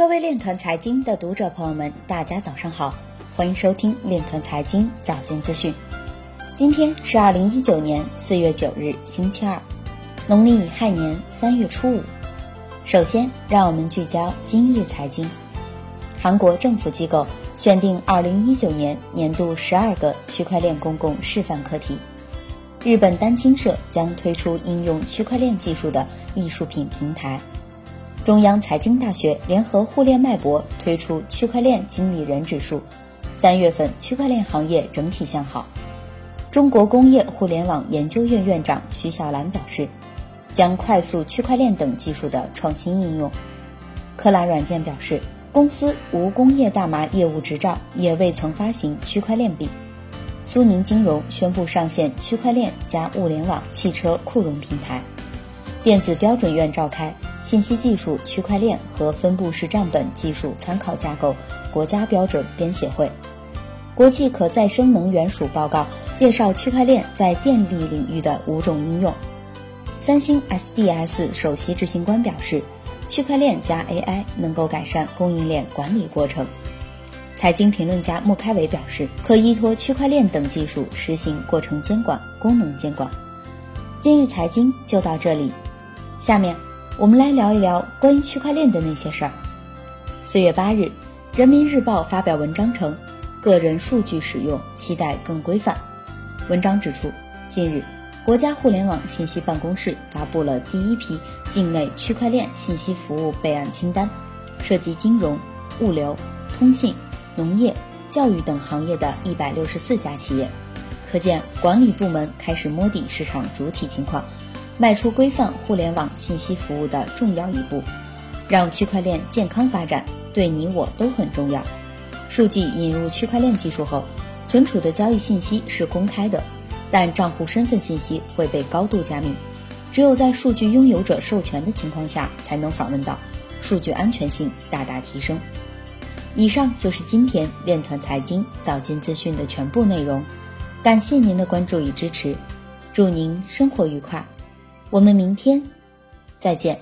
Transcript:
各位链团财经的读者朋友们，大家早上好，欢迎收听链团财经早间资讯。今天是二零一九年四月九日，星期二，农历乙亥年三月初五。首先，让我们聚焦今日财经。韩国政府机构选定二零一九年年度十二个区块链公共示范课题。日本丹青社将推出应用区块链技术的艺术品平台。中央财经大学联合互联脉搏推出区块链经理人指数，三月份区块链行业整体向好。中国工业互联网研究院院长徐小兰表示，将快速区块链等技术的创新应用。科蓝软件表示，公司无工业大麻业务执照，也未曾发行区块链币。苏宁金融宣布上线区块链加物联网汽车库融平台。电子标准院召开。信息技术区块链和分布式账本技术参考架构国家标准编写会，国际可再生能源署报告介绍区块链在电力领域的五种应用。三星 SDS 首席执行官表示，区块链加 AI 能够改善供应链管理过程。财经评论家穆开伟表示，可依托区块链等技术实行过程监管、功能监管。今日财经就到这里，下面。我们来聊一聊关于区块链的那些事儿。四月八日，《人民日报》发表文章称，个人数据使用期待更规范。文章指出，近日，国家互联网信息办公室发布了第一批境内区块链信息服务备案清单，涉及金融、物流、通信、农业、教育等行业的一百六十四家企业，可见管理部门开始摸底市场主体情况。迈出规范互联网信息服务的重要一步，让区块链健康发展，对你我都很重要。数据引入区块链技术后，存储的交易信息是公开的，但账户身份信息会被高度加密，只有在数据拥有者授权的情况下才能访问到，数据安全性大大提升。以上就是今天链团财经早间资讯的全部内容，感谢您的关注与支持，祝您生活愉快。我们明天再见。